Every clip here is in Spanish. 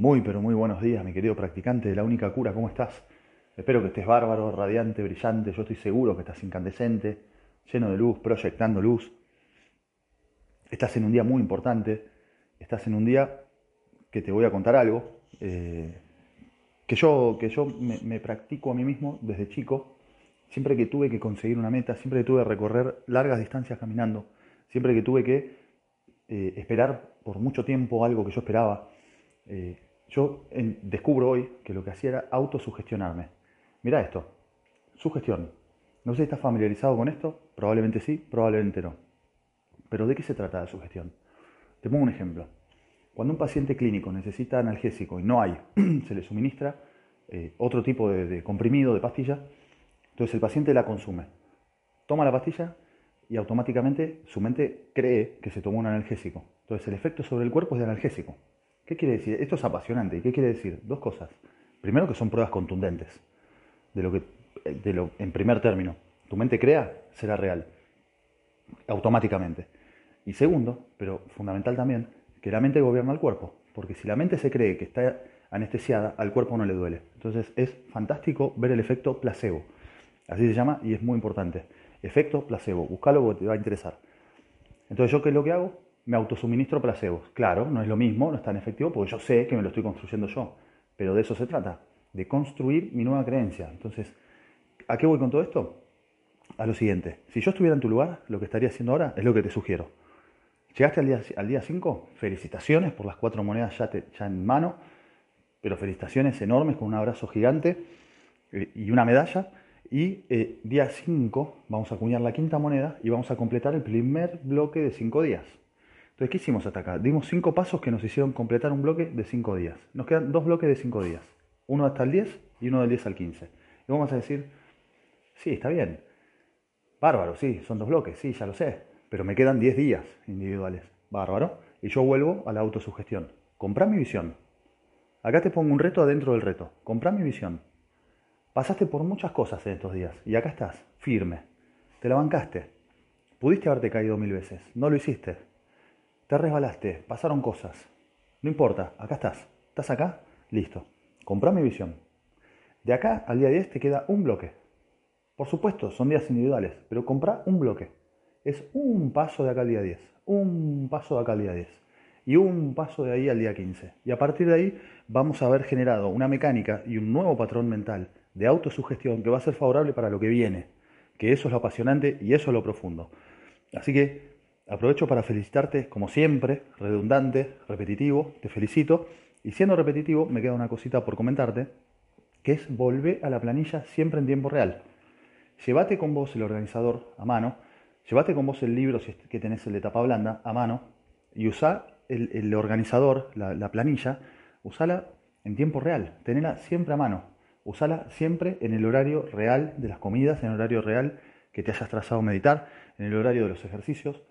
Muy, pero muy buenos días, mi querido practicante de la única cura, ¿cómo estás? Espero que estés bárbaro, radiante, brillante, yo estoy seguro que estás incandescente, lleno de luz, proyectando luz. Estás en un día muy importante, estás en un día que te voy a contar algo, eh, que yo, que yo me, practico a mí mismo desde chico, siempre que tuve que conseguir una meta, siempre que tuve que recorrer largas distancias caminando, siempre que tuve que eh, esperar por mucho tiempo algo que yo esperaba, eh, yo descubro hoy que lo que hacía era autosugestionarme. Mira esto, sugestión. No sé si estás familiarizado con esto, probablemente sí, probablemente no. Pero ¿de qué se trata la sugestión? Te pongo un ejemplo. Cuando un paciente clínico necesita analgésico y no hay, se le suministra eh, otro tipo de, de comprimido, de pastilla, entonces el paciente la consume. Toma la pastilla y automáticamente su mente cree que se tomó un analgésico. Entonces el efecto sobre el cuerpo es de analgésico. ¿Qué quiere decir? Esto es apasionante. ¿Y qué quiere decir? Dos cosas. Primero que son pruebas contundentes. De lo que, de lo, en primer término, tu mente crea, será real. Automáticamente. Y segundo, pero fundamental también, que la mente gobierna el cuerpo. Porque si la mente se cree que está anestesiada, al cuerpo no le duele. Entonces es fantástico ver el efecto placebo. Así se llama y es muy importante. Efecto placebo. Búscalo porque te va a interesar. Entonces, ¿yo qué es lo que hago? Me autosuministro placebos. Claro, no es lo mismo, no es tan efectivo porque yo sé que me lo estoy construyendo yo. Pero de eso se trata, de construir mi nueva creencia. Entonces, ¿a qué voy con todo esto? A lo siguiente, si yo estuviera en tu lugar, lo que estaría haciendo ahora es lo que te sugiero. Llegaste al día, al día 5, felicitaciones por las cuatro monedas ya, ya en mano, pero felicitaciones enormes con un abrazo gigante eh, y una medalla. Y eh, día 5 vamos a acuñar la quinta moneda y vamos a completar el primer bloque de 5 días. Entonces, ¿qué hicimos hasta acá? Dimos cinco pasos que nos hicieron completar un bloque de cinco días. Nos quedan dos bloques de cinco días. Uno hasta el 10 y uno del 10 al 15. Y vamos a decir, sí, está bien. Bárbaro, sí, son dos bloques, sí, ya lo sé. Pero me quedan 10 días individuales. Bárbaro. Y yo vuelvo a la autosugestión. Comprá mi visión. Acá te pongo un reto adentro del reto. Comprá mi visión. Pasaste por muchas cosas en estos días. Y acá estás, firme. Te la bancaste. Pudiste haberte caído mil veces. No lo hiciste te resbalaste, pasaron cosas. No importa, acá estás. ¿Estás acá? Listo. Comprá mi visión. De acá al día 10 te queda un bloque. Por supuesto, son días individuales, pero comprá un bloque. Es un paso de acá al día 10, un paso de acá al día 10 y un paso de ahí al día 15. Y a partir de ahí vamos a haber generado una mecánica y un nuevo patrón mental de autosugestión que va a ser favorable para lo que viene, que eso es lo apasionante y eso es lo profundo. Así que Aprovecho para felicitarte, como siempre, redundante, repetitivo, te felicito. Y siendo repetitivo, me queda una cosita por comentarte, que es volver a la planilla siempre en tiempo real. Llévate con vos el organizador a mano, llévate con vos el libro, si que tenés el de tapa blanda, a mano, y usá el, organizador, la, la, planilla, usala en tiempo real, tenela siempre a mano, usala siempre en el horario real de las comidas, en el horario real que te hayas trazado meditar, en el horario de los ejercicios,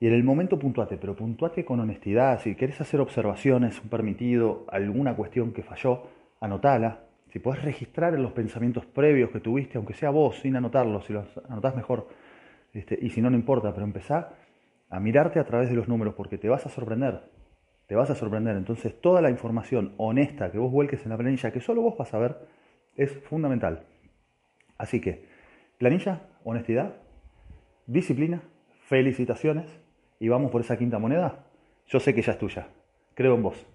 y en el momento puntuate, pero puntuate con honestidad. Si querés hacer observaciones, un permitido, alguna cuestión que falló, anotala. Si podés registrar los pensamientos previos que tuviste, aunque sea vos, sin anotarlos, si los anotás mejor. Este, y si no, no importa, pero empezá a mirarte a través de los números porque te vas a sorprender. Te vas a sorprender. Entonces, toda la información honesta que vos vuelques en la planilla, que solo vos vas a ver, es fundamental. Así que, planilla, honestidad, disciplina, felicitaciones y vamos por esa quinta moneda, yo sé que ya es tuya. Creo en vos.